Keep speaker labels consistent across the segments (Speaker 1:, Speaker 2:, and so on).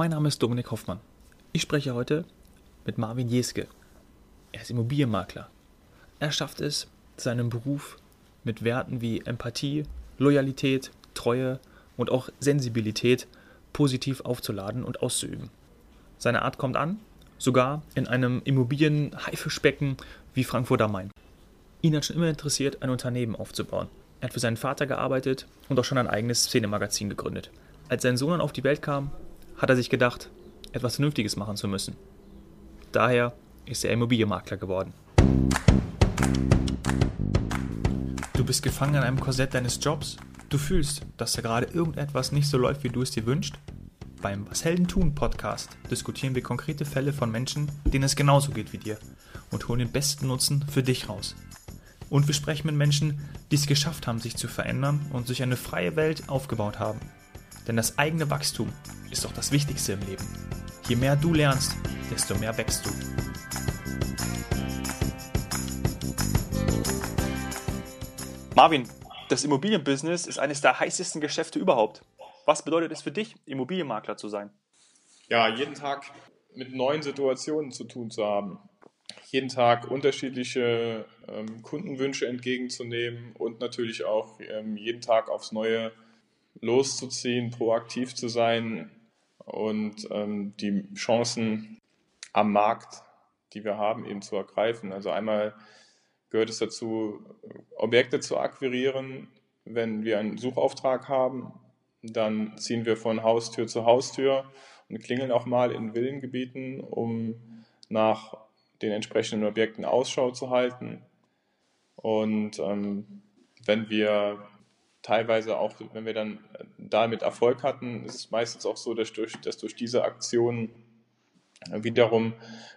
Speaker 1: Mein Name ist Dominik Hoffmann. Ich spreche heute mit Marvin Jeske. Er ist Immobilienmakler. Er schafft es, seinen Beruf mit Werten wie Empathie, Loyalität, Treue und auch Sensibilität positiv aufzuladen und auszuüben. Seine Art kommt an, sogar in einem Immobilien-Haifischbecken wie Frankfurt am Main. Ihn hat schon immer interessiert, ein Unternehmen aufzubauen. Er hat für seinen Vater gearbeitet und auch schon ein eigenes Szenemagazin gegründet. Als sein Sohn dann auf die Welt kam, hat er sich gedacht, etwas Vernünftiges machen zu müssen. Daher ist er Immobilienmakler geworden. Du bist gefangen in einem Korsett deines Jobs. Du fühlst, dass da gerade irgendetwas nicht so läuft, wie du es dir wünschst. Beim Was Helden tun Podcast diskutieren wir konkrete Fälle von Menschen, denen es genauso geht wie dir und holen den besten Nutzen für dich raus. Und wir sprechen mit Menschen, die es geschafft haben, sich zu verändern und sich eine freie Welt aufgebaut haben. Denn das eigene Wachstum ist doch das Wichtigste im Leben. Je mehr du lernst, desto mehr wächst du. Marvin, das Immobilienbusiness ist eines der heißesten Geschäfte überhaupt. Was bedeutet es für dich, Immobilienmakler zu sein?
Speaker 2: Ja, jeden Tag mit neuen Situationen zu tun zu haben. Jeden Tag unterschiedliche ähm, Kundenwünsche entgegenzunehmen und natürlich auch ähm, jeden Tag aufs Neue loszuziehen, proaktiv zu sein und ähm, die Chancen am Markt, die wir haben, eben zu ergreifen. Also einmal gehört es dazu, Objekte zu akquirieren. Wenn wir einen Suchauftrag haben, dann ziehen wir von Haustür zu Haustür und klingeln auch mal in Villengebieten, um nach den entsprechenden Objekten Ausschau zu halten. Und ähm, wenn wir teilweise auch, wenn wir dann damit Erfolg hatten, ist es meistens auch so, dass durch, dass durch diese Aktion wiederum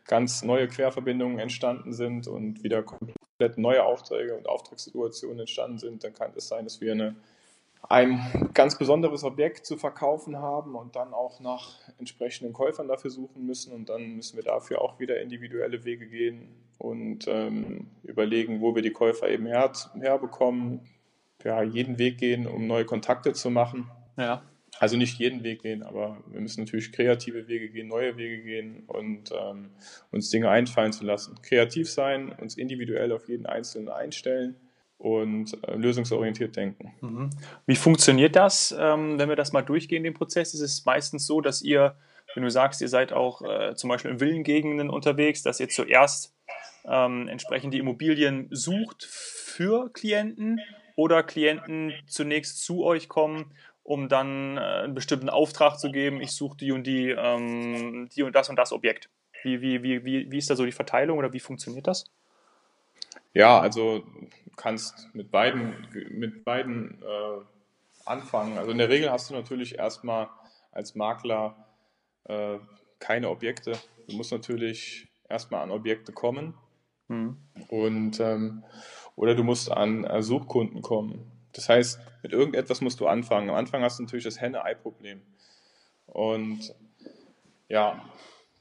Speaker 2: ganz neue Querverbindungen entstanden sind und wieder komplett neue Aufträge und Auftragssituationen entstanden sind, dann kann es sein, dass wir eine, ein ganz besonderes Objekt zu verkaufen haben und dann auch nach entsprechenden Käufern dafür suchen müssen und dann müssen wir dafür auch wieder individuelle Wege gehen und ähm, überlegen, wo wir die Käufer eben her, herbekommen, ja, jeden Weg gehen, um neue Kontakte zu machen. Ja. Also nicht jeden Weg gehen, aber wir müssen natürlich kreative Wege gehen, neue Wege gehen und ähm, uns Dinge einfallen zu lassen. Kreativ sein, uns individuell auf jeden Einzelnen einstellen und äh, lösungsorientiert denken.
Speaker 1: Mhm. Wie funktioniert das, ähm, wenn wir das mal durchgehen, den Prozess? Ist es meistens so, dass ihr, wenn du sagst, ihr seid auch äh, zum Beispiel in Villengegenden unterwegs, dass ihr zuerst ähm, entsprechend die Immobilien sucht für Klienten oder Klienten zunächst zu euch kommen, um dann äh, einen bestimmten Auftrag zu geben, ich suche die und die, ähm, die und das und das Objekt. Wie, wie, wie, wie, wie ist da so die Verteilung oder wie funktioniert das?
Speaker 2: Ja, also du kannst mit beiden, mit beiden äh, anfangen. Also in der Regel hast du natürlich erstmal als Makler äh, keine Objekte. Du musst natürlich erstmal an Objekte kommen. Mhm. Und ähm, oder du musst an äh, Suchkunden kommen. Das heißt, mit irgendetwas musst du anfangen. Am Anfang hast du natürlich das Henne-Ei-Problem. Und ja,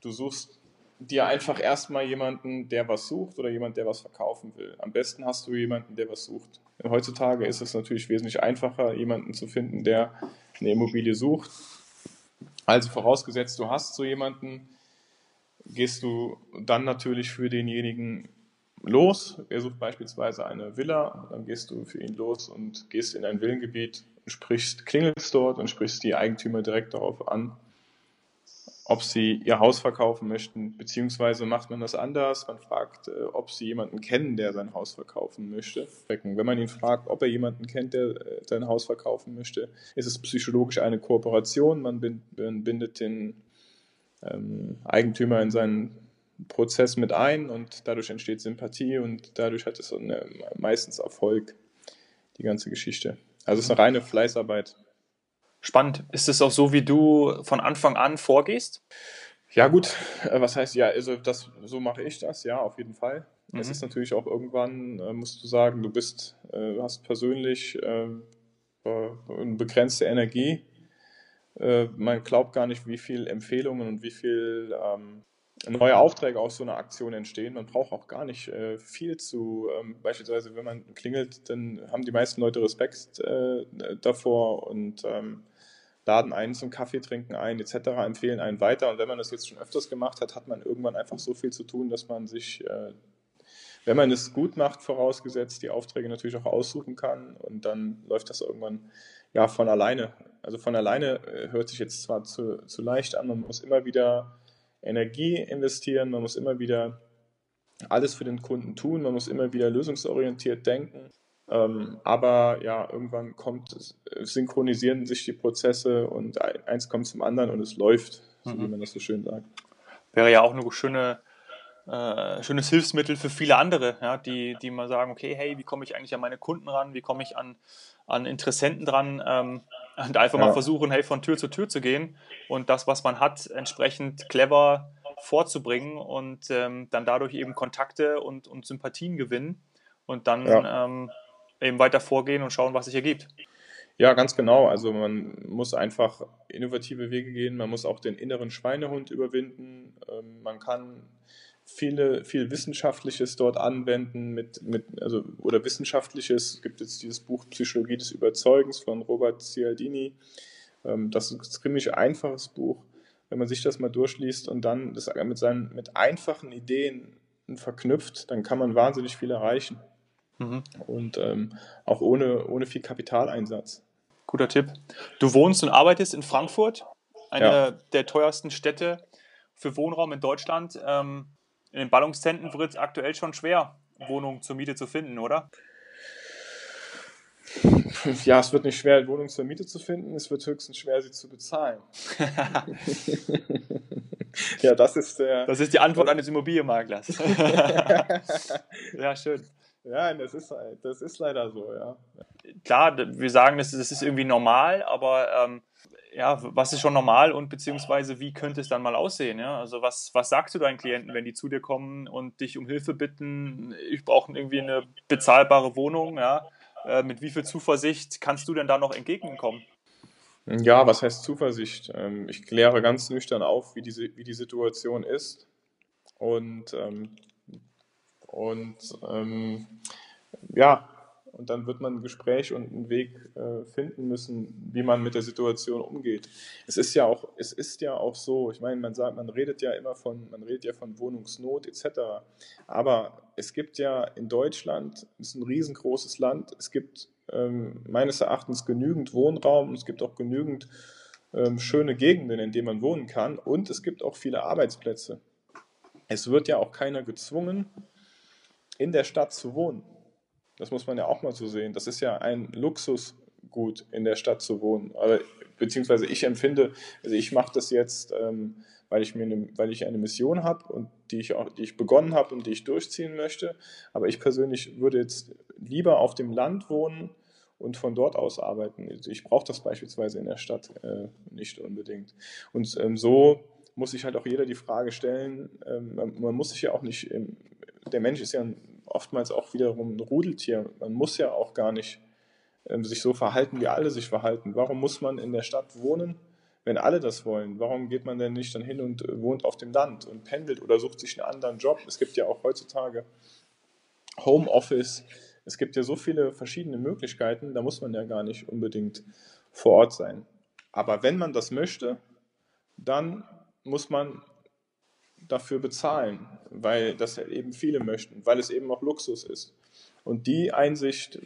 Speaker 2: du suchst dir einfach erstmal jemanden, der was sucht oder jemand, der was verkaufen will. Am besten hast du jemanden, der was sucht. Denn heutzutage ist es natürlich wesentlich einfacher, jemanden zu finden, der eine Immobilie sucht. Also vorausgesetzt, du hast so jemanden, gehst du dann natürlich für denjenigen los. Er sucht beispielsweise eine Villa, dann gehst du für ihn los und gehst in ein Villengebiet, sprichst, klingelst dort und sprichst die Eigentümer direkt darauf an, ob sie ihr Haus verkaufen möchten, beziehungsweise macht man das anders. Man fragt, äh, ob sie jemanden kennen, der sein Haus verkaufen möchte. Wenn man ihn fragt, ob er jemanden kennt, der äh, sein Haus verkaufen möchte, ist es psychologisch eine Kooperation. Man bindet den ähm, Eigentümer in seinen Prozess mit ein und dadurch entsteht Sympathie und dadurch hat es eine, meistens Erfolg, die ganze Geschichte. Also es ist eine reine Fleißarbeit.
Speaker 1: Spannend. Ist es auch so, wie du von Anfang an vorgehst?
Speaker 2: Ja, gut. Äh, was heißt, ja, also das, so mache ich das, ja, auf jeden Fall. Mhm. Es ist natürlich auch irgendwann, äh, musst du sagen, du bist, äh, hast persönlich äh, eine begrenzte Energie. Man glaubt gar nicht, wie viele Empfehlungen und wie viel ähm, neue Aufträge aus so einer Aktion entstehen. Man braucht auch gar nicht äh, viel zu, ähm, beispielsweise wenn man klingelt, dann haben die meisten Leute Respekt äh, davor und ähm, laden einen zum Kaffee trinken ein, etc., empfehlen einen weiter. Und wenn man das jetzt schon öfters gemacht hat, hat man irgendwann einfach so viel zu tun, dass man sich, äh, wenn man es gut macht, vorausgesetzt, die Aufträge natürlich auch aussuchen kann und dann läuft das irgendwann ja von alleine. Also von alleine äh, hört sich jetzt zwar zu, zu leicht an, man muss immer wieder Energie investieren, man muss immer wieder alles für den Kunden tun, man muss immer wieder lösungsorientiert denken. Ähm, aber ja, irgendwann kommt, synchronisieren sich die Prozesse und eins kommt zum anderen und es läuft, so wie mhm. man das so schön sagt.
Speaker 1: Wäre ja auch eine schöne, äh, schönes Hilfsmittel für viele andere, ja, die, die mal sagen, okay, hey, wie komme ich eigentlich an meine Kunden ran, wie komme ich an, an Interessenten dran ähm, und einfach ja. mal versuchen, hey, von Tür zu Tür zu gehen und das, was man hat, entsprechend clever vorzubringen und ähm, dann dadurch eben Kontakte und, und Sympathien gewinnen und dann ja. ähm, eben weiter vorgehen und schauen, was sich ergibt.
Speaker 2: Ja, ganz genau. Also man muss einfach innovative Wege gehen, man muss auch den inneren Schweinehund überwinden, ähm, man kann viele, viel Wissenschaftliches dort anwenden mit, mit, also, oder Wissenschaftliches. Es gibt jetzt dieses Buch Psychologie des Überzeugens von Robert Cialdini. Ähm, das ist ein ziemlich einfaches Buch wenn man sich das mal durchliest und dann das mit, seinen, mit einfachen Ideen verknüpft, dann kann man wahnsinnig viel erreichen. Mhm. Und ähm, auch ohne, ohne viel Kapitaleinsatz.
Speaker 1: Guter Tipp. Du wohnst und arbeitest in Frankfurt, eine ja. der teuersten Städte für Wohnraum in Deutschland. Ähm, in den Ballungszentren wird es aktuell schon schwer, Wohnungen zur Miete zu finden, oder?
Speaker 2: Ja, es wird nicht schwer, Wohnungen zur Miete zu finden, es wird höchstens schwer, sie zu bezahlen.
Speaker 1: ja, das ist der. Das ist die Antwort eines Immobilienmaklers. ja, schön.
Speaker 2: Ja, das ist, das ist leider so, ja.
Speaker 1: Klar, wir sagen, das, das ist irgendwie normal, aber ähm, ja, was ist schon normal und beziehungsweise wie könnte es dann mal aussehen? Ja? Also was, was sagst du deinen Klienten, wenn die zu dir kommen und dich um Hilfe bitten, ich brauche irgendwie eine bezahlbare Wohnung, ja? Äh, mit wie viel Zuversicht kannst du denn da noch entgegenkommen?
Speaker 2: Ja, was heißt Zuversicht? Ähm, ich kläre ganz nüchtern auf, wie die, wie die Situation ist. Und, ähm, und ähm, ja, und dann wird man ein Gespräch und einen Weg äh, finden müssen, wie man mit der Situation umgeht. Es ist ja auch, es ist ja auch so, ich meine, man sagt, man redet ja immer von, man redet ja von Wohnungsnot etc. Aber es gibt ja in Deutschland, es ist ein riesengroßes Land, es gibt ähm, meines Erachtens genügend Wohnraum, es gibt auch genügend ähm, schöne Gegenden, in denen man wohnen kann und es gibt auch viele Arbeitsplätze. Es wird ja auch keiner gezwungen, in der Stadt zu wohnen. Das muss man ja auch mal so sehen. Das ist ja ein Luxusgut, in der Stadt zu wohnen. Aber, beziehungsweise ich empfinde, also ich mache das jetzt, ähm, weil ich mir eine, weil ich eine Mission habe und die ich auch, die ich begonnen habe und die ich durchziehen möchte. Aber ich persönlich würde jetzt lieber auf dem Land wohnen und von dort aus arbeiten. Also ich brauche das beispielsweise in der Stadt äh, nicht unbedingt. Und ähm, so muss sich halt auch jeder die Frage stellen, ähm, man, man, muss sich ja auch nicht, ähm, der Mensch ist ja ein oftmals auch wiederum ein Rudeltier. Man muss ja auch gar nicht ähm, sich so verhalten, wie alle sich verhalten. Warum muss man in der Stadt wohnen, wenn alle das wollen? Warum geht man denn nicht dann hin und äh, wohnt auf dem Land und pendelt oder sucht sich einen anderen Job? Es gibt ja auch heutzutage Homeoffice. Es gibt ja so viele verschiedene Möglichkeiten, da muss man ja gar nicht unbedingt vor Ort sein. Aber wenn man das möchte, dann muss man dafür bezahlen, weil das eben viele möchten, weil es eben auch Luxus ist. Und die Einsicht,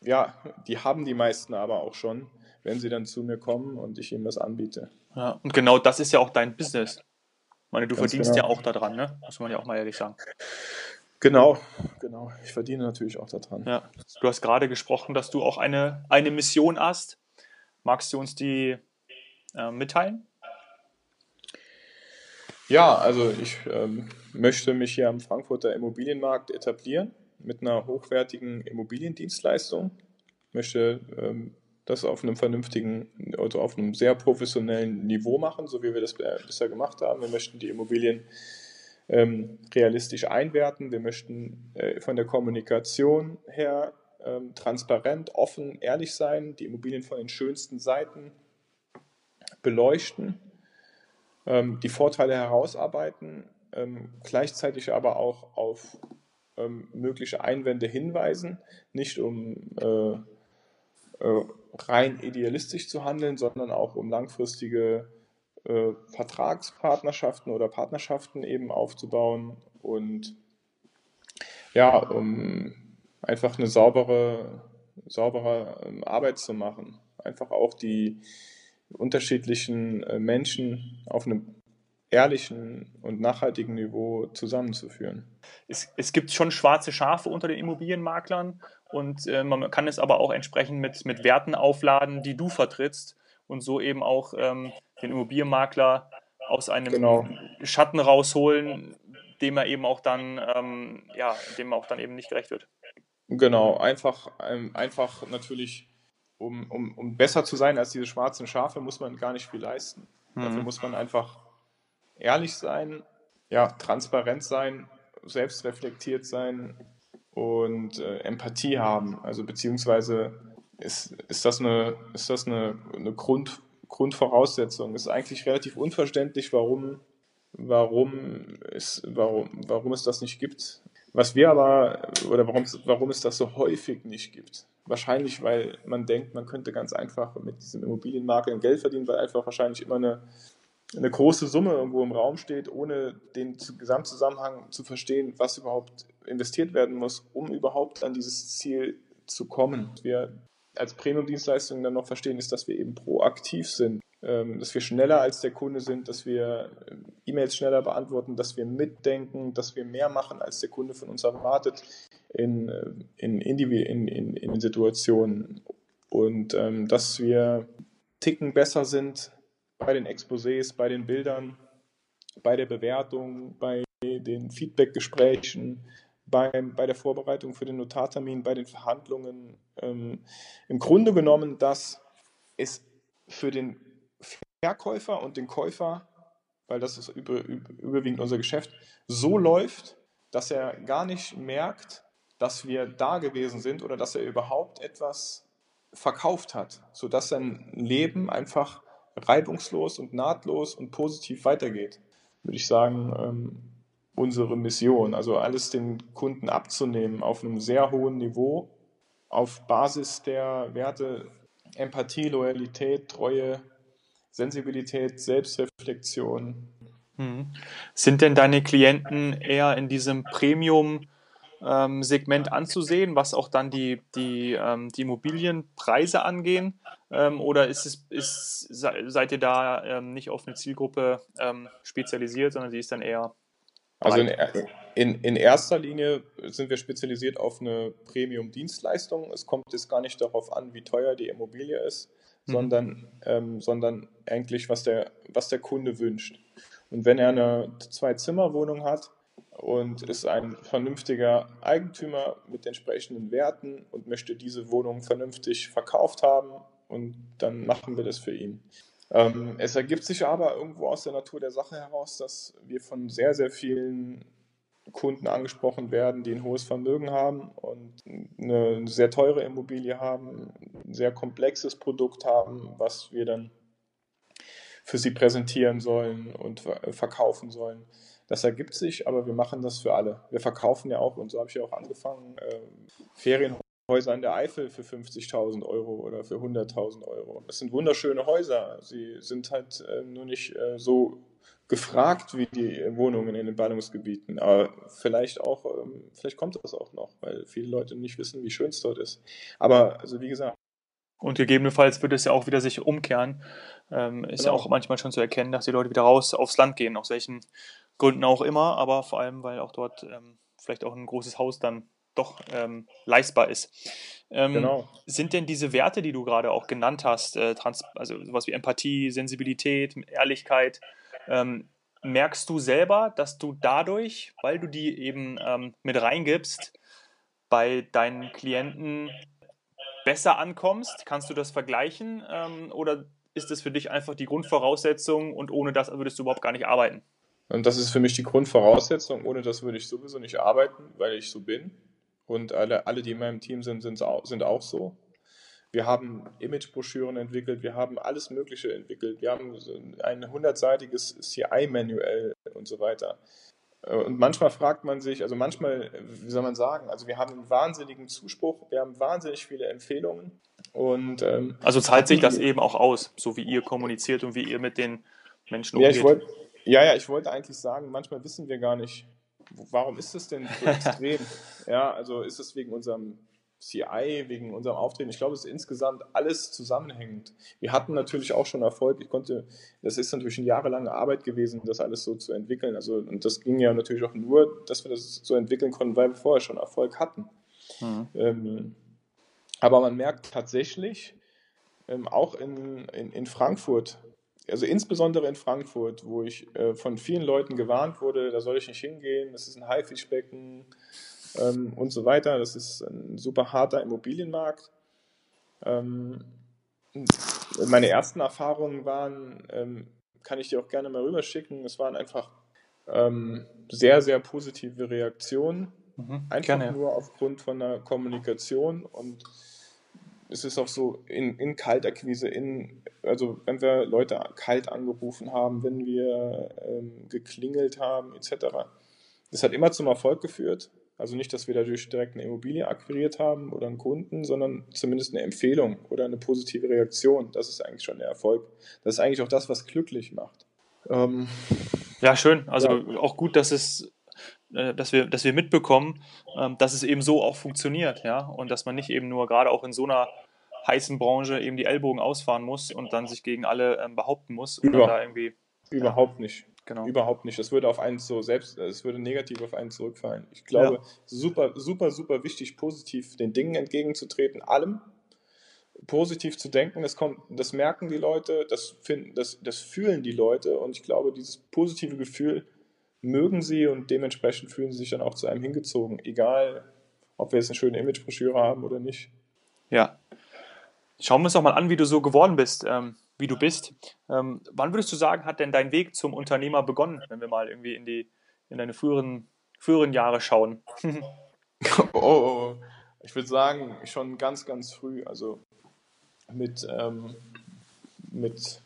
Speaker 2: ja, die haben die meisten aber auch schon, wenn sie dann zu mir kommen und ich ihnen das anbiete.
Speaker 1: Ja, und genau das ist ja auch dein Business. Ich meine, du Ganz verdienst genau. ja auch daran, ne? Muss man ja auch mal ehrlich sagen.
Speaker 2: Genau, genau. Ich verdiene natürlich auch daran.
Speaker 1: Ja. Du hast gerade gesprochen, dass du auch eine, eine Mission hast. Magst du uns die äh, mitteilen?
Speaker 2: Ja, also ich ähm, möchte mich hier am Frankfurter Immobilienmarkt etablieren mit einer hochwertigen Immobiliendienstleistung. Ich möchte ähm, das auf einem vernünftigen, also auf einem sehr professionellen Niveau machen, so wie wir das bisher gemacht haben. Wir möchten die Immobilien ähm, realistisch einwerten. Wir möchten äh, von der Kommunikation her ähm, transparent, offen, ehrlich sein, die Immobilien von den schönsten Seiten beleuchten ähm, die Vorteile herausarbeiten, ähm, gleichzeitig aber auch auf ähm, mögliche Einwände hinweisen, nicht um, äh, äh, rein idealistisch zu handeln, sondern auch um langfristige äh, Vertragspartnerschaften oder Partnerschaften eben aufzubauen und ja, um einfach eine saubere, saubere ähm, Arbeit zu machen. Einfach auch die unterschiedlichen äh, Menschen auf einem ehrlichen und nachhaltigen Niveau zusammenzuführen.
Speaker 1: Es, es gibt schon schwarze Schafe unter den Immobilienmaklern und äh, man kann es aber auch entsprechend mit, mit Werten aufladen, die du vertrittst und so eben auch ähm, den Immobilienmakler aus einem genau. Schatten rausholen, dem er eben auch dann, ähm, ja, dem auch dann eben nicht gerecht wird.
Speaker 2: Genau, einfach, ähm, einfach natürlich, um, um, um besser zu sein als diese schwarzen Schafe, muss man gar nicht viel leisten. Mhm. Dafür muss man einfach ehrlich sein, ja, transparent sein, selbstreflektiert sein und äh, Empathie haben. Also beziehungsweise ist, ist das eine, ist das eine, eine Grund, Grundvoraussetzung. Es ist eigentlich relativ unverständlich, warum, warum, es, warum, warum es das nicht gibt. Was wir aber, oder warum, warum es das so häufig nicht gibt. Wahrscheinlich, weil man denkt, man könnte ganz einfach mit diesem Immobilienmakler Geld verdienen, weil einfach wahrscheinlich immer eine, eine große Summe irgendwo im Raum steht, ohne den Gesamtzusammenhang zu verstehen, was überhaupt investiert werden muss, um überhaupt an dieses Ziel zu kommen. Wir als Premium-Dienstleistung dann noch verstehen, ist, dass wir eben proaktiv sind, ähm, dass wir schneller als der Kunde sind, dass wir ähm, E-Mails schneller beantworten, dass wir mitdenken, dass wir mehr machen, als der Kunde von uns erwartet in, äh, in, in, in, in, Situationen. Und ähm, dass wir Ticken besser sind bei den Exposés, bei den Bildern, bei der Bewertung, bei den Feedback-Gesprächen, beim, bei der Vorbereitung für den Notartermin, bei den Verhandlungen. Ähm, Im Grunde genommen, dass es für den Verkäufer und den Käufer, weil das ist über, überwiegend unser Geschäft, so läuft, dass er gar nicht merkt, dass wir da gewesen sind oder dass er überhaupt etwas verkauft hat, sodass sein Leben einfach reibungslos und nahtlos und positiv weitergeht. Würde ich sagen, ähm, unsere Mission. Also alles den Kunden abzunehmen auf einem sehr hohen Niveau, auf Basis der Werte Empathie, Loyalität, Treue, Sensibilität, Selbstreflexion.
Speaker 1: Hm. Sind denn deine Klienten eher in diesem Premium- ähm, Segment anzusehen, was auch dann die, die, ähm, die Immobilienpreise angehen? Ähm, oder ist es, ist, seid ihr da nicht auf eine Zielgruppe spezialisiert, sondern sie ist dann eher
Speaker 2: also in, in, in, erster Linie sind wir spezialisiert auf eine Premium-Dienstleistung. Es kommt jetzt gar nicht darauf an, wie teuer die Immobilie ist, mhm. sondern, ähm, sondern eigentlich, was der, was der Kunde wünscht. Und wenn er eine Zwei-Zimmer-Wohnung hat und ist ein vernünftiger Eigentümer mit entsprechenden Werten und möchte diese Wohnung vernünftig verkauft haben, und dann machen wir das für ihn. Ähm, es ergibt sich aber irgendwo aus der Natur der Sache heraus, dass wir von sehr, sehr vielen Kunden angesprochen werden, die ein hohes Vermögen haben und eine sehr teure Immobilie haben, ein sehr komplexes Produkt haben, was wir dann für sie präsentieren sollen und verkaufen sollen. Das ergibt sich, aber wir machen das für alle. Wir verkaufen ja auch, und so habe ich ja auch angefangen, äh, Ferienhäuser Häuser in der Eifel für 50.000 Euro oder für 100.000 Euro. Das sind wunderschöne Häuser. Sie sind halt äh, nur nicht äh, so gefragt wie die Wohnungen in den Ballungsgebieten. Aber vielleicht auch, ähm, vielleicht kommt das auch noch, weil viele Leute nicht wissen, wie schön es dort ist. Aber also wie gesagt.
Speaker 1: Und gegebenenfalls würde es ja auch wieder sich umkehren. Ähm, ist genau. ja auch manchmal schon zu erkennen, dass die Leute wieder raus aufs Land gehen, aus welchen Gründen auch immer, aber vor allem, weil auch dort ähm, vielleicht auch ein großes Haus dann doch ähm, leistbar ist. Ähm, genau. Sind denn diese Werte, die du gerade auch genannt hast, äh, also sowas wie Empathie, Sensibilität, Ehrlichkeit, ähm, merkst du selber, dass du dadurch, weil du die eben ähm, mit reingibst, bei deinen Klienten besser ankommst? Kannst du das vergleichen ähm, oder ist das für dich einfach die Grundvoraussetzung und ohne das würdest du überhaupt gar nicht arbeiten?
Speaker 2: Und das ist für mich die Grundvoraussetzung. Ohne das würde ich sowieso nicht arbeiten, weil ich so bin und alle, alle die in meinem Team sind, sind, sind auch so. Wir haben Imagebroschüren entwickelt, wir haben alles Mögliche entwickelt, wir haben ein hundertseitiges CI-Manual und so weiter. Äh, und manchmal fragt man sich, also manchmal, wie soll man sagen, also wir haben einen wahnsinnigen Zuspruch, wir haben wahnsinnig viele Empfehlungen. Und, ähm,
Speaker 1: also zahlt sich das eben auch aus, so wie ihr kommuniziert und wie ihr mit den Menschen
Speaker 2: umgeht? Ja, ich wollt, ja, ja, ich wollte eigentlich sagen, manchmal wissen wir gar nicht, warum ist es denn so extrem? ja, also ist es wegen unserem CI, wegen unserem Auftreten. Ich glaube, es ist insgesamt alles zusammenhängend. Wir hatten natürlich auch schon Erfolg. Ich konnte, das ist natürlich eine jahrelange Arbeit gewesen, das alles so zu entwickeln. Also, und das ging ja natürlich auch nur, dass wir das so entwickeln konnten, weil wir vorher schon Erfolg hatten. Mhm. Ähm, aber man merkt tatsächlich, ähm, auch in, in, in Frankfurt, also insbesondere in Frankfurt, wo ich äh, von vielen Leuten gewarnt wurde, da soll ich nicht hingehen, das ist ein Haifischbecken, ähm, und so weiter. Das ist ein super harter Immobilienmarkt. Ähm, meine ersten Erfahrungen waren, ähm, kann ich dir auch gerne mal rüberschicken, es waren einfach ähm, sehr, sehr positive Reaktionen. Mhm, einfach gerne. nur aufgrund von der Kommunikation und es ist auch so in, in Kaltakquise, in, also wenn wir Leute kalt angerufen haben, wenn wir ähm, geklingelt haben, etc. Das hat immer zum Erfolg geführt. Also nicht, dass wir dadurch direkt eine Immobilie akquiriert haben oder einen Kunden, sondern zumindest eine Empfehlung oder eine positive Reaktion. Das ist eigentlich schon der Erfolg. Das ist eigentlich auch das, was glücklich macht.
Speaker 1: Ähm, ja, schön. Also ja. auch gut, dass es dass wir, dass wir mitbekommen, ähm, dass es eben so auch funktioniert, ja, und dass man nicht eben nur gerade auch in so einer heißen Branche eben die Ellbogen ausfahren muss und dann sich gegen alle ähm, behaupten muss
Speaker 2: oder da irgendwie. Überhaupt ja. nicht. Genau. Überhaupt nicht. Das würde auf einen so selbst, es würde negativ auf einen zurückfallen. Ich glaube, ja. super, super, super wichtig, positiv den Dingen entgegenzutreten, allem positiv zu denken. Das kommt, das merken die Leute, das finden, das, das fühlen die Leute und ich glaube, dieses positive Gefühl mögen sie und dementsprechend fühlen sie sich dann auch zu einem hingezogen, egal, ob wir jetzt eine schöne Imagebroschüre haben oder nicht.
Speaker 1: Ja. Schauen wir uns doch mal an, wie du so geworden bist. Ähm wie du bist. Ähm, wann würdest du sagen, hat denn dein Weg zum Unternehmer begonnen, wenn wir mal irgendwie in, die, in deine früheren, früheren Jahre schauen?
Speaker 2: oh, oh, oh, ich würde sagen, schon ganz, ganz früh, also mit, ähm, mit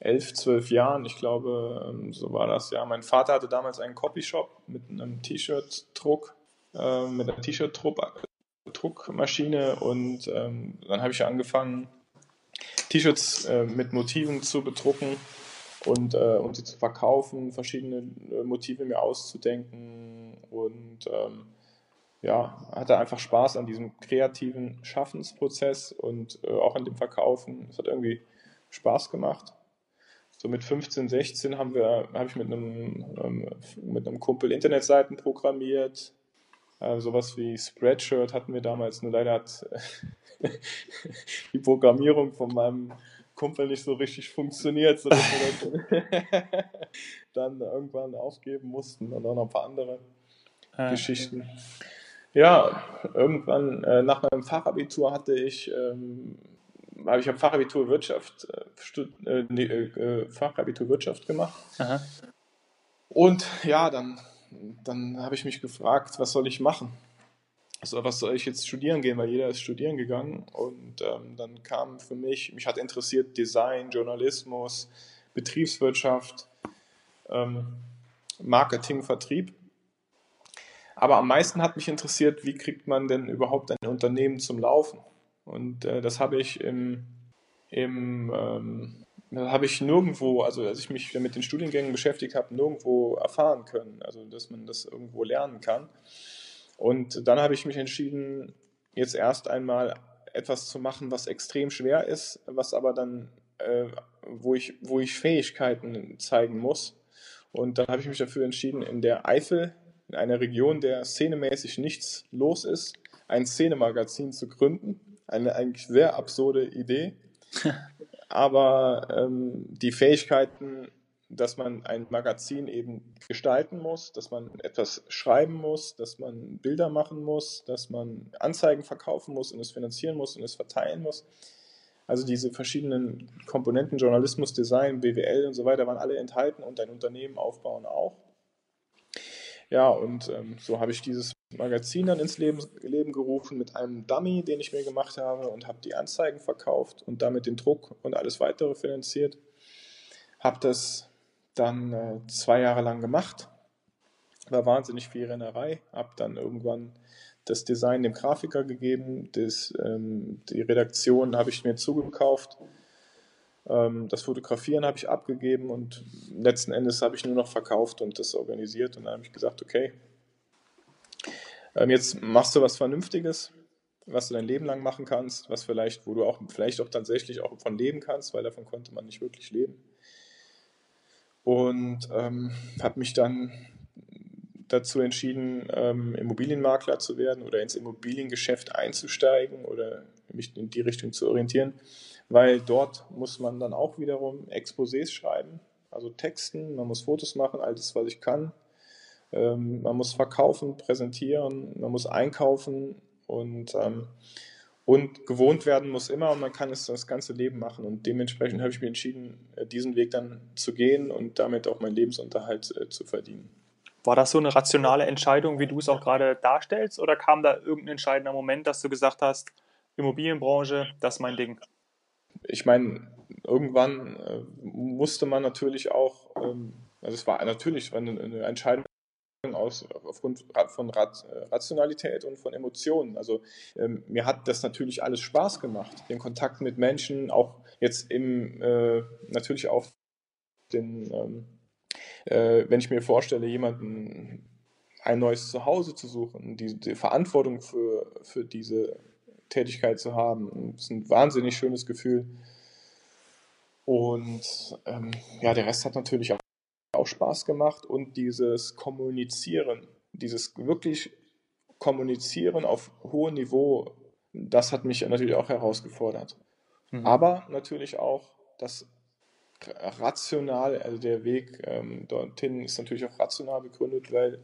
Speaker 2: elf, zwölf Jahren, ich glaube, ähm, so war das ja. Mein Vater hatte damals einen Copyshop mit einem T-Shirt-Druck, äh, mit einer T-Shirt-Druckmaschine und ähm, dann habe ich angefangen, T-Shirts äh, mit Motiven zu bedrucken und, äh, und sie zu verkaufen, verschiedene äh, Motive mir auszudenken und ähm, ja, hatte einfach Spaß an diesem kreativen Schaffensprozess und äh, auch an dem Verkaufen. Es hat irgendwie Spaß gemacht. So mit 15, 16 haben wir, habe ich mit einem, ähm, mit einem Kumpel Internetseiten programmiert. Äh, sowas wie Spreadshirt hatten wir damals, nur leider hat die Programmierung von meinem Kumpel nicht so richtig funktioniert, sodass wir das dann irgendwann aufgeben mussten und auch noch ein paar andere ah, Geschichten. Okay. Ja, irgendwann äh, nach meinem Fachabitur hatte ich, ähm, habe ich am Fachabitur Wirtschaft, äh, äh, nee, äh, Fachabitur Wirtschaft gemacht. Aha. Und ja, dann, dann habe ich mich gefragt, was soll ich machen? also was soll ich jetzt studieren gehen, weil jeder ist studieren gegangen und ähm, dann kam für mich, mich hat interessiert Design, Journalismus, Betriebswirtschaft, ähm, Marketing, Vertrieb. Aber am meisten hat mich interessiert, wie kriegt man denn überhaupt ein Unternehmen zum Laufen? Und äh, das habe ich im, im ähm, habe ich nirgendwo, also als ich mich mit den Studiengängen beschäftigt habe, nirgendwo erfahren können, also dass man das irgendwo lernen kann. Und dann habe ich mich entschieden, jetzt erst einmal etwas zu machen, was extrem schwer ist, was aber dann, äh, wo, ich, wo ich Fähigkeiten zeigen muss. Und dann habe ich mich dafür entschieden, in der Eifel, in einer Region, der szenemäßig nichts los ist, ein Szenemagazin zu gründen. Eine eigentlich sehr absurde Idee. aber ähm, die Fähigkeiten dass man ein Magazin eben gestalten muss, dass man etwas schreiben muss, dass man Bilder machen muss, dass man Anzeigen verkaufen muss und es finanzieren muss und es verteilen muss. Also diese verschiedenen Komponenten, Journalismus, Design, BWL und so weiter, waren alle enthalten und ein Unternehmen aufbauen auch. Ja, und ähm, so habe ich dieses Magazin dann ins Leben, Leben gerufen mit einem Dummy, den ich mir gemacht habe und habe die Anzeigen verkauft und damit den Druck und alles weitere finanziert. Habe das dann äh, zwei Jahre lang gemacht. war wahnsinnig viel Rennerei, habe dann irgendwann das Design dem Grafiker gegeben, das, ähm, die Redaktion habe ich mir zugekauft, ähm, das Fotografieren habe ich abgegeben und letzten Endes habe ich nur noch verkauft und das organisiert und dann habe ich gesagt, okay, jetzt machst du was Vernünftiges, was du dein Leben lang machen kannst, was vielleicht, wo du auch vielleicht auch tatsächlich auch von leben kannst, weil davon konnte man nicht wirklich leben. Und ähm, habe mich dann dazu entschieden, ähm, Immobilienmakler zu werden oder ins Immobiliengeschäft einzusteigen oder mich in die Richtung zu orientieren, weil dort muss man dann auch wiederum Exposés schreiben, also Texten, man muss Fotos machen, alles, was ich kann. Ähm, man muss verkaufen, präsentieren, man muss einkaufen und, ähm, und gewohnt werden muss immer und man kann es das ganze Leben machen. Und dementsprechend habe ich mich entschieden, äh, diesen Weg dann zu gehen und damit auch meinen Lebensunterhalt äh, zu verdienen.
Speaker 1: War das so eine rationale Entscheidung, wie du es auch gerade darstellst, oder kam da irgendein entscheidender Moment, dass du gesagt hast, Immobilienbranche, das ist mein Ding?
Speaker 2: Ich meine, irgendwann äh, musste man natürlich auch, ähm, also es war natürlich eine, eine Entscheidung aus, aufgrund von Rationalität und von Emotionen. Also ähm, mir hat das natürlich alles Spaß gemacht, den Kontakt mit Menschen, auch jetzt im, äh, natürlich auch den, ähm, äh, wenn ich mir vorstelle, jemanden ein neues Zuhause zu suchen, die, die Verantwortung für, für diese Tätigkeit zu haben, ist ein wahnsinnig schönes Gefühl. Und ähm, ja, der Rest hat natürlich auch, auch Spaß gemacht und dieses Kommunizieren, dieses wirklich Kommunizieren auf hohem Niveau, das hat mich natürlich auch herausgefordert. Mhm. Aber natürlich auch das rational, also der Weg ähm, dorthin ist natürlich auch rational begründet, weil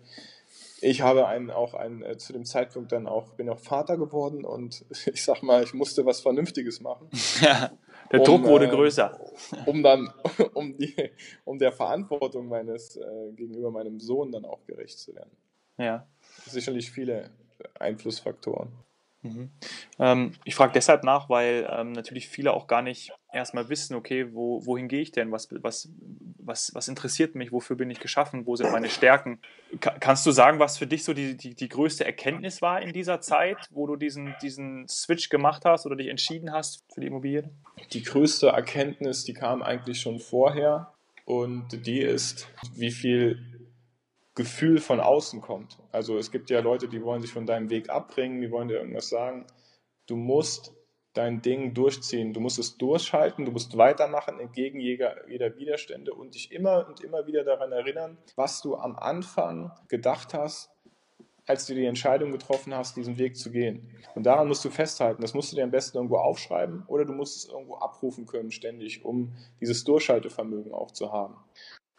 Speaker 2: ich habe einen, auch einen, äh, zu dem Zeitpunkt dann auch, bin auch Vater geworden und ich sag mal, ich musste was Vernünftiges machen.
Speaker 1: Ja, der um, Druck wurde äh, größer.
Speaker 2: Um dann, um die, um der Verantwortung meines, äh, gegenüber meinem Sohn dann auch gerecht zu werden.
Speaker 1: Ja.
Speaker 2: Sicherlich viele Einflussfaktoren.
Speaker 1: Mhm. Ähm, ich frage deshalb nach, weil ähm, natürlich viele auch gar nicht erstmal wissen, okay, wo, wohin gehe ich denn? Was, was, was, was interessiert mich? Wofür bin ich geschaffen? Wo sind meine Stärken? Ka kannst du sagen, was für dich so die, die, die größte Erkenntnis war in dieser Zeit, wo du diesen, diesen Switch gemacht hast oder dich entschieden hast für die Immobilien?
Speaker 2: Die größte Erkenntnis, die kam eigentlich schon vorher und die ist, wie viel Gefühl von außen kommt. Also es gibt ja Leute, die wollen sich von deinem Weg abbringen, die wollen dir irgendwas sagen. Du musst dein Ding durchziehen, du musst es durchhalten, du musst weitermachen entgegen jeder, jeder Widerstände und dich immer und immer wieder daran erinnern, was du am Anfang gedacht hast, als du die Entscheidung getroffen hast, diesen Weg zu gehen. Und daran musst du festhalten. Das musst du dir am besten irgendwo aufschreiben oder du musst es irgendwo abrufen können ständig, um dieses Durchhaltevermögen auch zu haben.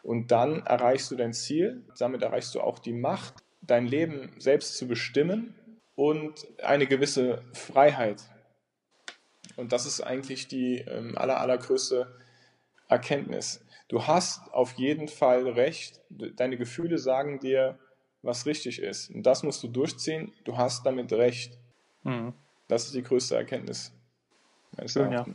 Speaker 2: Und dann erreichst du dein Ziel, damit erreichst du auch die Macht, dein Leben selbst zu bestimmen und eine gewisse Freiheit. Und das ist eigentlich die ähm, aller, allergrößte Erkenntnis. Du hast auf jeden Fall recht. Deine Gefühle sagen dir, was richtig ist. Und das musst du durchziehen. Du hast damit recht. Mhm. Das ist die größte Erkenntnis
Speaker 1: Schön, Ja.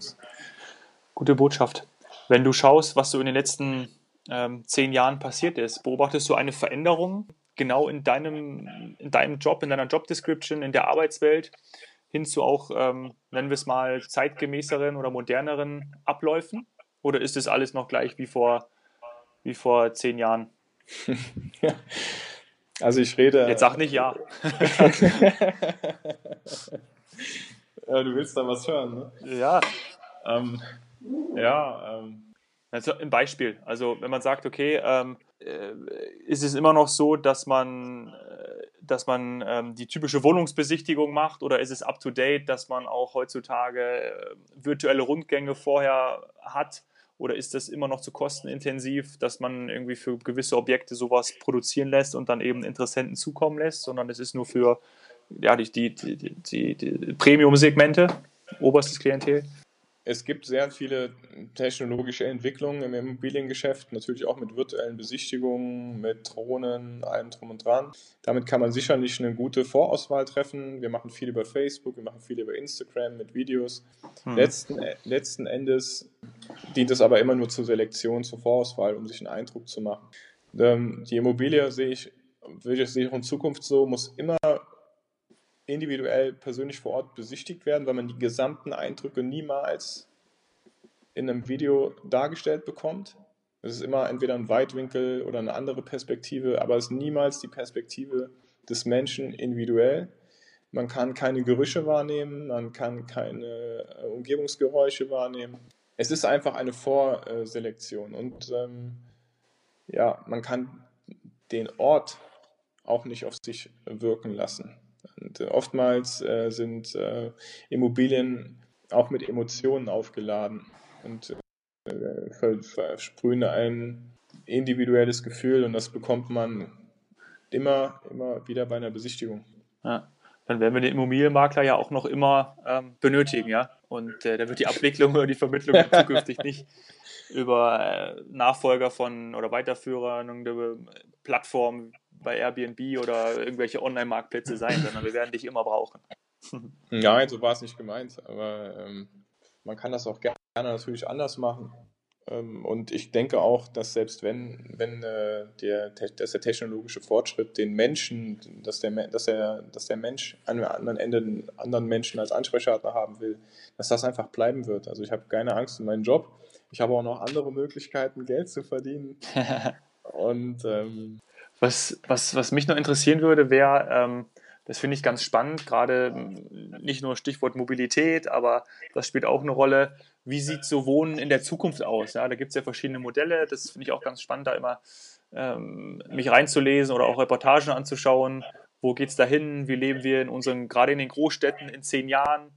Speaker 1: Gute Botschaft. Wenn du schaust, was du in den letzten ähm, zehn Jahren passiert ist. Beobachtest du eine Veränderung genau in deinem, in deinem Job, in deiner Job Description, in der Arbeitswelt hin zu auch, ähm, nennen wir es mal, zeitgemäßeren oder moderneren Abläufen? Oder ist es alles noch gleich wie vor, wie vor zehn Jahren?
Speaker 2: ja. Also ich rede.
Speaker 1: Jetzt sag nicht ja.
Speaker 2: ja du willst da was hören, ne?
Speaker 1: Ja.
Speaker 2: Ähm, ja, ähm,
Speaker 1: also ein Beispiel. Also wenn man sagt, okay, ähm, äh, ist es immer noch so, dass man, äh, dass man ähm, die typische Wohnungsbesichtigung macht oder ist es up to date, dass man auch heutzutage äh, virtuelle Rundgänge vorher hat? Oder ist das immer noch zu kostenintensiv, dass man irgendwie für gewisse Objekte sowas produzieren lässt und dann eben Interessenten zukommen lässt, sondern es ist nur für ja, die, die, die, die, die Premium-Segmente, oberstes Klientel?
Speaker 2: Es gibt sehr viele technologische Entwicklungen im Immobiliengeschäft, natürlich auch mit virtuellen Besichtigungen, mit Drohnen, allem drum und dran. Damit kann man sicherlich eine gute Vorauswahl treffen. Wir machen viel über Facebook, wir machen viel über Instagram mit Videos. Hm. Letzten, letzten Endes dient es aber immer nur zur Selektion, zur Vorauswahl, um sich einen Eindruck zu machen. Ähm, die Immobilie sehe ich würde ich sehe auch in Zukunft so, muss immer individuell persönlich vor Ort besichtigt werden, weil man die gesamten Eindrücke niemals in einem Video dargestellt bekommt. Es ist immer entweder ein Weitwinkel oder eine andere Perspektive, aber es ist niemals die Perspektive des Menschen individuell. Man kann keine Gerüche wahrnehmen, man kann keine äh, Umgebungsgeräusche wahrnehmen. Es ist einfach eine Vorselektion und ähm, ja, man kann den Ort auch nicht auf sich wirken lassen. Und äh, oftmals äh, sind äh, Immobilien auch mit Emotionen aufgeladen und äh, versprühen ein individuelles Gefühl und das bekommt man immer, immer wieder bei einer Besichtigung.
Speaker 1: Ja dann werden wir den Immobilienmakler ja auch noch immer ähm, benötigen, ja. Und äh, da wird die Abwicklung oder die Vermittlung zukünftig nicht über äh, Nachfolger von oder Weiterführer über Plattformen bei Airbnb oder irgendwelche Online-Marktplätze sein, sondern wir werden dich immer brauchen.
Speaker 2: Nein, so war es nicht gemeint, aber ähm, man kann das auch gerne natürlich anders machen. Ähm, und ich denke auch, dass selbst wenn, wenn äh, der, dass der technologische Fortschritt den Menschen, dass der, dass der, dass der Mensch an anderen Ende einen anderen Menschen als Ansprechpartner haben will, dass das einfach bleiben wird. Also ich habe keine Angst um meinen Job. Ich habe auch noch andere Möglichkeiten, Geld zu verdienen. Und ähm,
Speaker 1: was, was, was mich noch interessieren würde, wäre, ähm, das finde ich ganz spannend, gerade nicht nur Stichwort Mobilität, aber das spielt auch eine Rolle wie sieht so Wohnen in der Zukunft aus? Ja, da gibt es ja verschiedene Modelle. Das finde ich auch ganz spannend, da immer ähm, mich reinzulesen oder auch Reportagen anzuschauen. Wo geht es dahin? Wie leben wir in unseren, gerade in den Großstädten in zehn Jahren?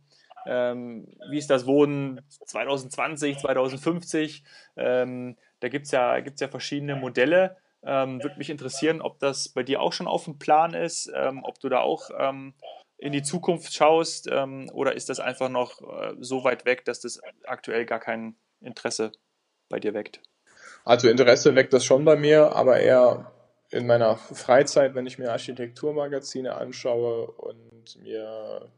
Speaker 1: Ähm, wie ist das Wohnen 2020, 2050? Ähm, da gibt es ja, gibt's ja verschiedene Modelle. Ähm, Würde mich interessieren, ob das bei dir auch schon auf dem Plan ist, ähm, ob du da auch ähm, in die Zukunft schaust ähm, oder ist das einfach noch äh, so weit weg, dass das aktuell gar kein Interesse bei dir weckt?
Speaker 2: Also Interesse weckt das schon bei mir, aber eher in meiner Freizeit, wenn ich mir Architekturmagazine anschaue und mir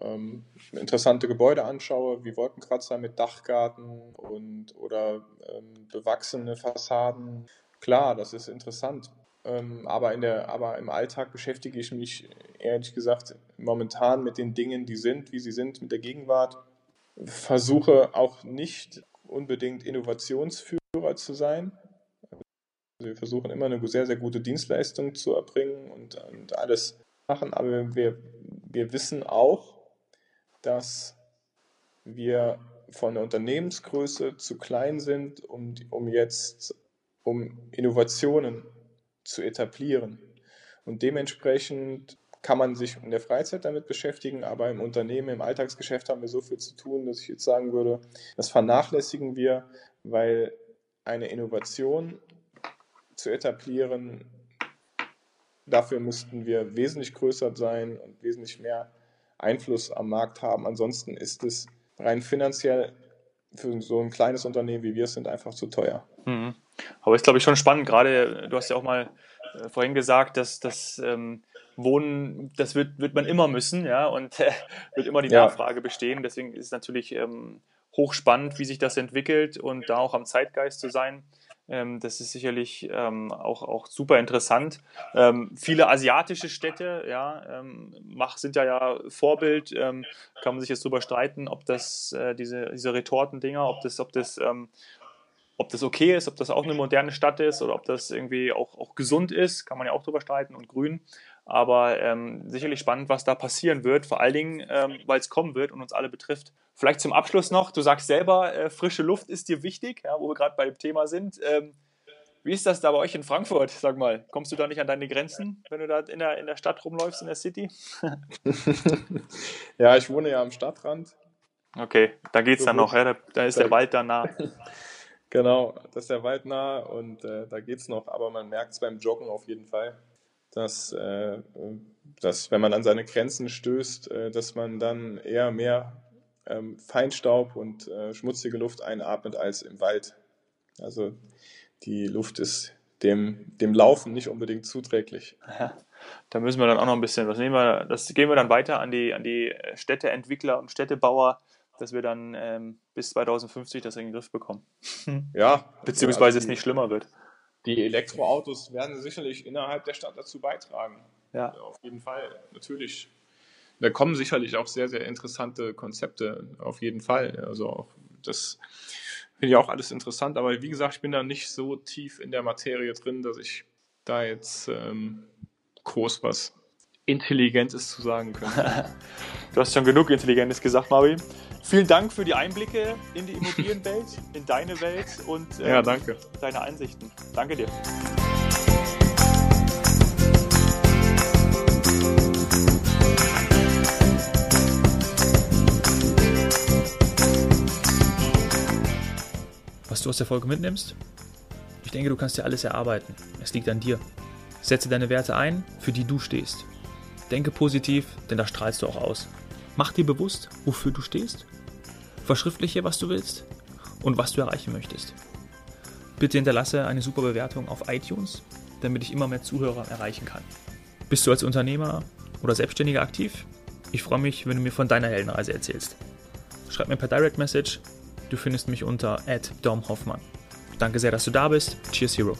Speaker 2: ähm, interessante Gebäude anschaue, wie Wolkenkratzer mit Dachgarten und oder ähm, bewachsene Fassaden. Klar, das ist interessant. Ähm, aber, in der, aber im Alltag beschäftige ich mich ehrlich gesagt momentan mit den Dingen, die sind, wie sie sind, mit der Gegenwart. Versuche auch nicht unbedingt Innovationsführer zu sein. Also wir versuchen immer eine sehr, sehr gute Dienstleistung zu erbringen und, und alles machen, aber wir, wir wissen auch, dass wir von der Unternehmensgröße zu klein sind, um, um jetzt um Innovationen zu etablieren. Und dementsprechend kann man sich in der Freizeit damit beschäftigen, aber im Unternehmen, im Alltagsgeschäft haben wir so viel zu tun, dass ich jetzt sagen würde, das vernachlässigen wir, weil eine Innovation zu etablieren, dafür müssten wir wesentlich größer sein und wesentlich mehr Einfluss am Markt haben. Ansonsten ist es rein finanziell für so ein kleines Unternehmen wie wir sind einfach zu teuer.
Speaker 1: Mhm. Aber ist, glaube ich, schon spannend. Gerade, du hast ja auch mal äh, vorhin gesagt, dass das ähm, Wohnen, das wird, wird man immer müssen, ja, und äh, wird immer die Nachfrage ja. bestehen. Deswegen ist es natürlich ähm, hochspannend, wie sich das entwickelt und da auch am Zeitgeist zu sein. Ähm, das ist sicherlich ähm, auch, auch super interessant. Ähm, viele asiatische Städte ja, ähm, mach, sind ja, ja Vorbild. Ähm, kann man sich jetzt darüber streiten, ob das äh, diese, diese Retortendinger, ob das, ob das ähm, ob das okay ist, ob das auch eine moderne Stadt ist oder ob das irgendwie auch, auch gesund ist, kann man ja auch drüber streiten und grün. Aber ähm, sicherlich spannend, was da passieren wird, vor allen Dingen, ähm, weil es kommen wird und uns alle betrifft. Vielleicht zum Abschluss noch, du sagst selber, äh, frische Luft ist dir wichtig, ja, wo wir gerade bei dem Thema sind. Ähm, wie ist das da bei euch in Frankfurt, sag mal? Kommst du da nicht an deine Grenzen, wenn du da in der, in der Stadt rumläufst, in der City?
Speaker 2: ja, ich wohne ja am Stadtrand.
Speaker 1: Okay, da geht es dann noch, ja? da, da ist da, der Wald dann nah.
Speaker 2: Genau, das ist der Wald nah und äh, da es noch, aber man merkt es beim Joggen auf jeden Fall, dass, äh, dass wenn man an seine Grenzen stößt, äh, dass man dann eher mehr ähm, Feinstaub und äh, schmutzige Luft einatmet als im Wald. Also die Luft ist dem, dem Laufen nicht unbedingt zuträglich.
Speaker 1: Ja, da müssen wir dann auch noch ein bisschen, was nehmen wir, das gehen wir dann weiter an die, an die Städteentwickler und Städtebauer dass wir dann ähm, bis 2050 das in den Griff bekommen.
Speaker 2: Ja.
Speaker 1: Beziehungsweise also es nicht schlimmer wird.
Speaker 2: Die Elektroautos werden sicherlich innerhalb der Stadt dazu beitragen.
Speaker 1: Ja.
Speaker 2: Auf jeden Fall, natürlich. Da kommen sicherlich auch sehr, sehr interessante Konzepte, auf jeden Fall. Also das finde ich auch alles interessant, aber wie gesagt, ich bin da nicht so tief in der Materie drin, dass ich da jetzt ähm, groß was Intelligentes zu sagen könnte.
Speaker 1: du hast schon genug Intelligentes gesagt, Marvin. Vielen Dank für die Einblicke in die Immobilienwelt, in deine Welt und
Speaker 2: ähm, ja, danke.
Speaker 1: deine Einsichten. Danke dir. Was du aus der Folge mitnimmst? Ich denke, du kannst dir alles erarbeiten. Es liegt an dir. Setze deine Werte ein, für die du stehst. Denke positiv, denn da strahlst du auch aus. Mach dir bewusst, wofür du stehst. Verschriftliche, was du willst und was du erreichen möchtest. Bitte hinterlasse eine super Bewertung auf iTunes, damit ich immer mehr Zuhörer erreichen kann. Bist du als Unternehmer oder Selbstständiger aktiv? Ich freue mich, wenn du mir von deiner Heldenreise erzählst. Schreib mir per Direct Message. Du findest mich unter @domhoffmann. Danke sehr, dass du da bist. Cheers Hero.